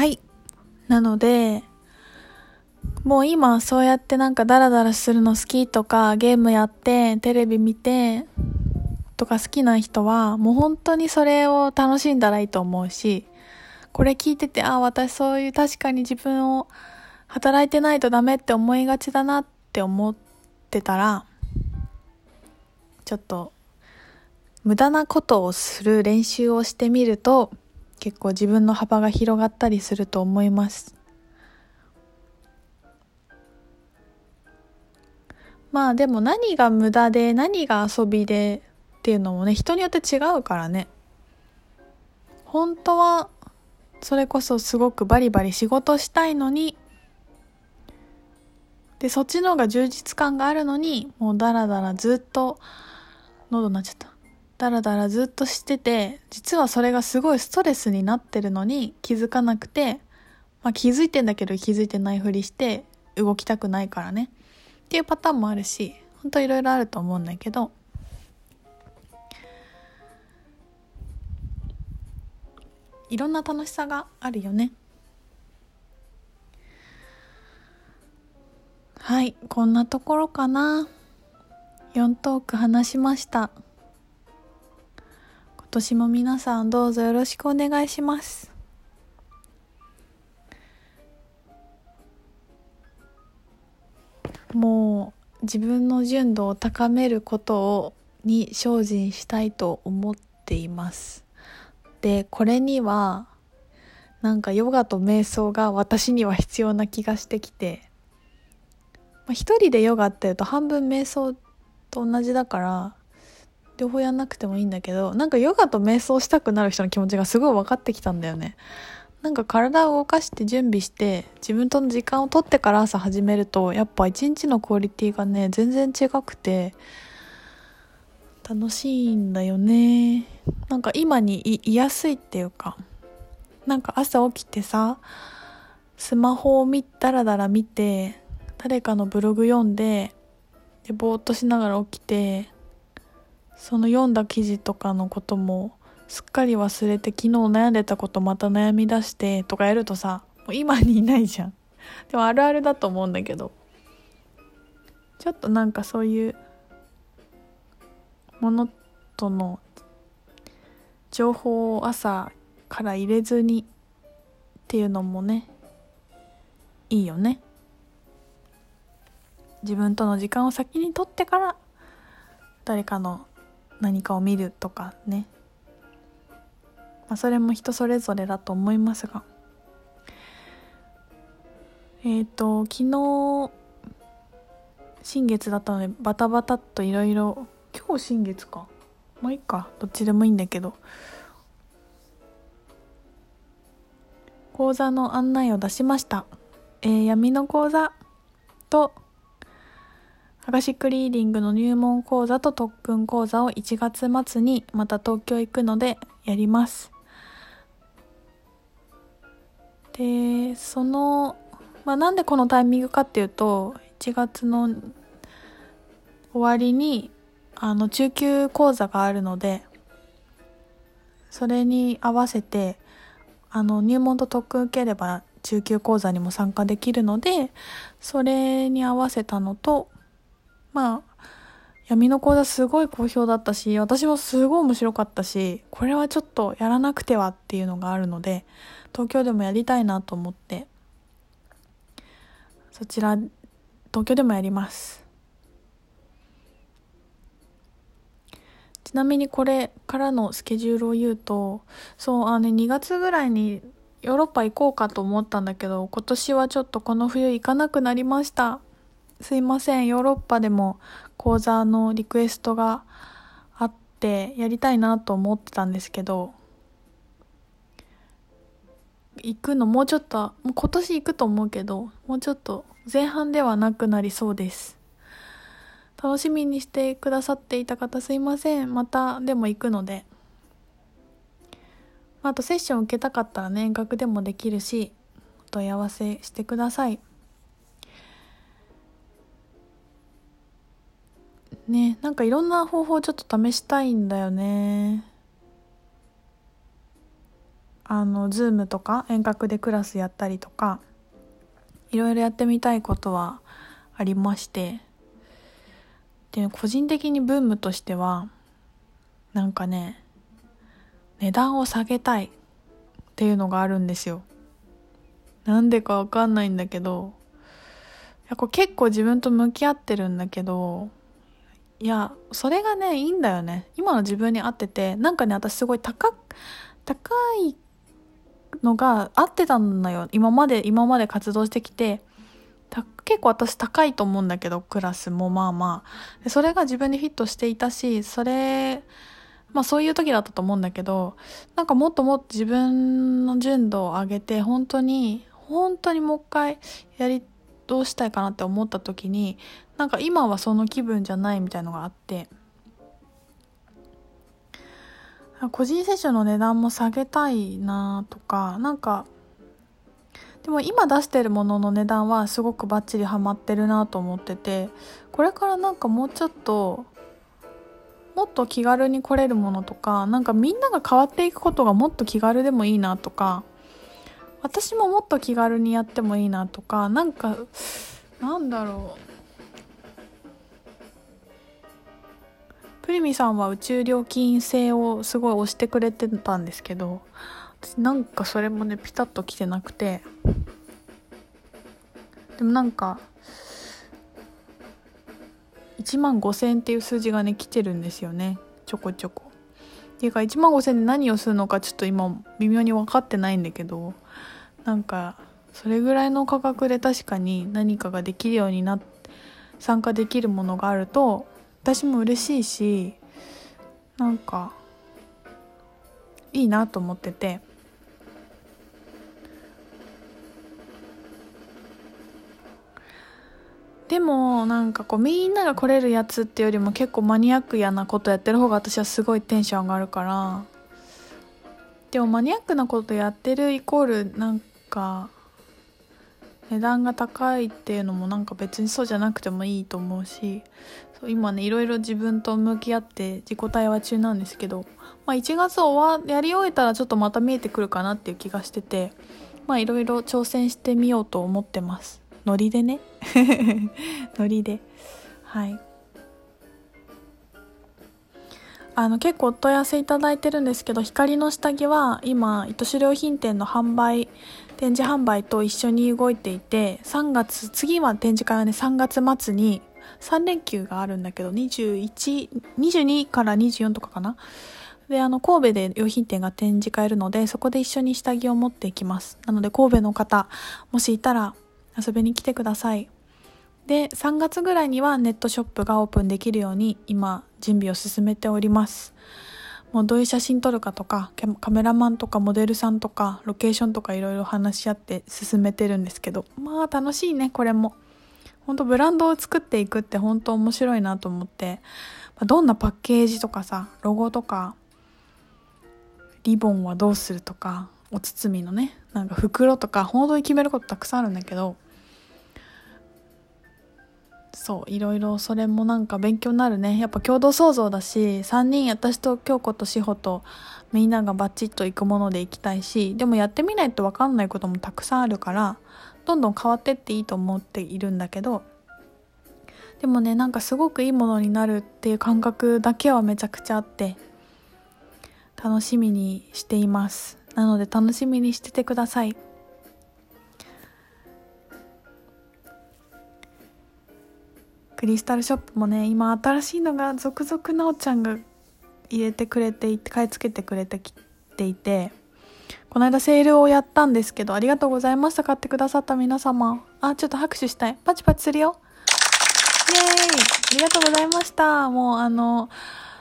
はい。なので、もう今そうやってなんかダラダラするの好きとか、ゲームやって、テレビ見て、とか好きな人は、もう本当にそれを楽しんだらいいと思うし、これ聞いてて、あ、私そういう確かに自分を働いてないとダメって思いがちだなって思ってたら、ちょっと無駄なことをする練習をしてみると結構自分の幅が広がったりすると思います。まあでも何が無駄で何が遊びでっていうのもね人によって違うからね。本当はそれこそすごくバリバリ仕事したいのにでそっちの方が充実感があるのにもうダラダラずっと喉なっちゃった。ダラダラずっとしてて実はそれがすごいストレスになってるのに気づかなくて、まあ、気づいてんだけど気づいてないふりして動きたくないからね。っていうパターンもあるし本当いろいろあると思うんだけど。いろんな楽しさがあるよね。はいこんなところかな。4トーク話しました。年も皆さんどうぞよろしくお願いします。もう自分の純度を高めることをに精進したいと思っています。でこれにはなんかヨガと瞑想が私には必要な気がしてきてまあ、一人でヨガっていうと半分瞑想と同じだから両方やんなくてもいいんだけどなんかヨガと瞑想したくなる人の気持ちがすごい分かってきたんだよね。なんか体を動かして準備して自分との時間を取ってから朝始めるとやっぱ一日のクオリティがね全然違くて楽しいんだよね。なんか今にいいやすいっていうかなんか朝起きてさスマホを見ダラダラ見て誰かのブログ読んででぼーっとしながら起きてその読んだ記事とかのこともすっかり忘れて昨日悩んでたことまた悩み出してとかやるとさもう今にいないじゃん。でもあるあるだと思うんだけど。ちょっとなんかそういうものとの情報を朝から入れずにっていうのもねいいよね。自分との時間を先に取ってから誰かの何かを見るとかね、まあ、それも人それぞれだと思いますが。えっ、ー、と昨日新月だったのでバタバタっといろいろ今日新月か。まあいいか。どっちでもいいんだけど。講座の案内を出しました、えー、闇の講座とアカシックリーディングの入門講座と特訓講座を1月末にまた東京行くのでやります。で、その、まあ、なんでこのタイミングかっていうと、1月の終わりに、あの、中級講座があるので、それに合わせて、あの、入門と特訓受ければ中級講座にも参加できるので、それに合わせたのと、まあ、闇の講座すごい好評だったし、私もすごい面白かったし、これはちょっとやらなくてはっていうのがあるので、東京でもやりたいなと思って、そちら、東京でもやります。ちなみにこれからのスケジュールを言うと、そう、あのね、2月ぐらいにヨーロッパ行こうかと思ったんだけど、今年はちょっとこの冬行かなくなりました。すいません、ヨーロッパでも講座のリクエストがあって、やりたいなと思ってたんですけど、行くのもうちょっと、もう今年行くと思うけど、もうちょっと前半ではなくなりそうです。楽しみにしてくださっていた方すいません。またでも行くので。あとセッション受けたかったらね、遠隔でもできるし、お問い合わせしてください。ねなんかいろんな方法をちょっと試したいんだよね。あの Zoom とか遠隔でクラスやったりとかいろいろやってみたいことはありまして。で個人的にブームとしてはなんかね値段を下げたいっていうのがあるんですよ。なんでかわかんないんだけどやこれ結構自分と向き合ってるんだけどいやそれがねいいんだよね。今の自分に合っててなんかね私すごい高高いのが合ってたんだよ。今まで今まで活動してきて。結構私高いと思うんだけどクラスもまあまあ。それが自分にフィットしていたしそれまあそういう時だったと思うんだけどなんかもっともっと自分の純度を上げて本当に本当にもう一回やりどうしたいかなって思った時になんか今はその気分じゃないみたいのがあって。個人セッションの値段も下げたいなとかなんかでも今出してるものの値段はすごくバッチリハマってるなと思っててこれからなんかもうちょっともっと気軽に来れるものとかなんかみんなが変わっていくことがもっと気軽でもいいなとか私ももっと気軽にやってもいいなとかなんかなんだろう。プリミさんは宇宙料金制をすごい推してくれてたんですけど私なんかそれもねピタッと来てなくて。でもなんか1万5000円っていう数字がね来てるんですよね。ちょこちょこ。っていうか1万5000円で何をするのかちょっと今微妙に分かってないんだけどなんかそれぐらいの価格で確かに何かができるようにな参加できるものがあると私も嬉しいしなんかいいなと思ってて。でもなんかこうみんなが来れるやつっていうよりも結構マニアックやなことやってる方が私はすごいテンション上がるから。でもマニアックなことやってるイコールなんか値段が高いっていうのもなんか別にそうじゃなくてもいいと思うしそう今ねいろいろ自分と向き合って自己対話中なんですけど、まあ、1月終わやり終えたらちょっとまた見えてくるかなっていう気がしててまあいろいろ挑戦してみようと思ってます。ノリでね。ノリで。はい。あの結構お問い合わせいただいてるんですけど光の下着は今糸種良品店の販売展示販売と一緒に動いていて3月次は展示会はね3月末に3連休があるんだけど2122から24とかかな。であの神戸で用品店が展示会あるのでそこで一緒に下着を持っていきます。なので神戸の方もしいたら遊びに来てください。で3月ぐらいにはネットショップがオープンできるように今準備を進めております。もうどういう写真撮るかとかカメラマンとかモデルさんとかロケーションとかいろいろ話し合って進めてるんですけどまあ楽しいねこれも。本当ブランドを作っていくって本当面白いなと思って。どんなパッケージとかさロゴとかリボンはどうするとかお包みのねなんか袋とか本当に決めることたくさんあるんだけどそういろいろそれもなんか勉強になるね。やっぱ共同創造だし3人私と京子と志保とみんながバチッと行くもので行きたいしでもやってみないと分かんないこともたくさんあるからどんどん変わってっていいと思っているんだけどでもねなんかすごくいいものになるっていう感覚だけはめちゃくちゃあって楽しみにしています。なので楽しみにしててください。クリスタルショップもね今新しいのが続々なおちゃんが入れてくれていて買い付けてくれてきていてこの間セールをやったんですけどありがとうございました買ってくださった皆様。あちょっと拍手したいパチパチするよ。イエーイ。ありがとうございました。もうあの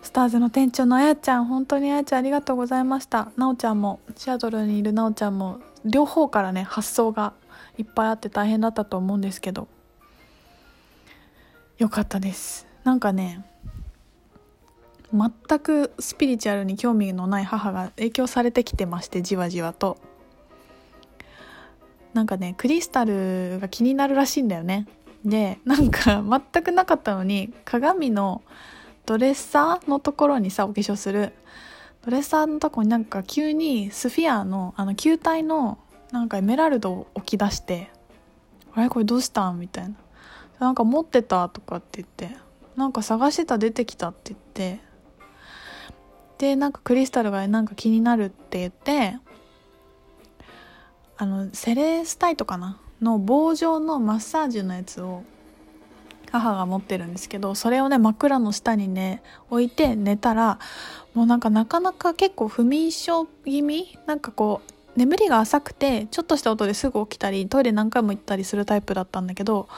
スターズの店長のあやちゃん本当にあやちゃんありがとうございました。なおちゃんもシアトルにいるなおちゃんも両方からね発想がいっぱいあって大変だったと思うんですけど。よかったです。なんかね全くスピリチュアルに興味のない母が影響されてきてましてじわじわと。なんかねクリスタルが気になるらしいんだよね。でなんか全くなかったのに鏡のドレッサーのところにさお化粧する。ドレッサーのとこになんか急にスフィアのあの球体のなんかエメラルドを置き出して「あれこれどうしたん?」みたいな「なんか持ってた」とかって言って「なんか探してた出てきた」って言ってでなんかクリスタルがなんか気になるって言ってあのセレスタイトかな？の棒状のマッサージのやつを母が持ってるんですけどそれをね枕の下にね置いて寝たらもうなんかなかなか結構不眠症気味？なんかこう眠りが浅くてちょっとした音ですぐ起きたりトイレ何回も行ったりするタイプだったんだけど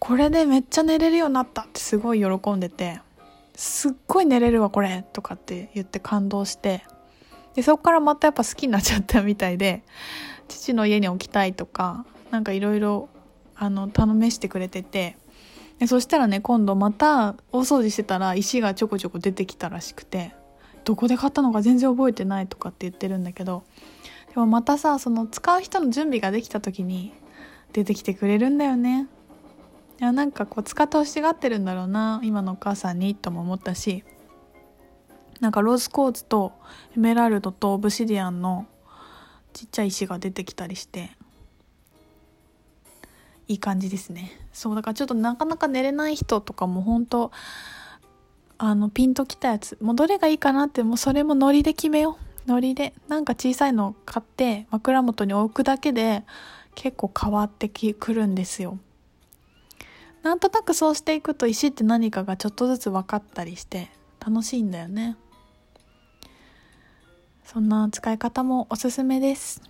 これでめっちゃ寝れるようになったってすごい喜んでてすっごい寝れるわこれとかって言って感動してでそこからまたやっぱ好きになっちゃったみたいで父の家に置きたいとかなんかいろいろ頼めしてくれててでそしたらね今度また大掃除してたら石がちょこちょこ出てきたらしくてどこで買ったのか全然覚えてないとかって言ってるんだけどでもまたさその使う人の準備ができた時に出てきてくれるんだよね。いやなんかこう使ってほしがってるんだろうな今のお母さんにとも思ったしなんかローズコーツとエメラルドとオブシディアンのちっちゃい石が出てきたりしていい感じですね。そうだからちょっとなかなか寝れない人とかも本当あのピンときたやつもうどれがいいかなってもうそれもノリで決めよう。ノリでなんか小さいのを買って枕元に置くだけで結構変わってくるんですよ。なんとなくそうしていくと石って何かがちょっとずつ分かったりして楽しいんだよねそんな使い方もおすすめです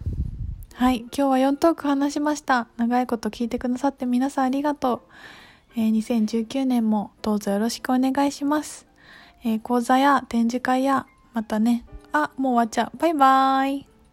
はい、今日は4トーク話しました。長いこと聞いてくださって皆さんありがとう。えー、2019年もどうぞよろしくお願いします。えー、講座や展示会や、またね、あ、もう終わっちゃう。バイバーイ。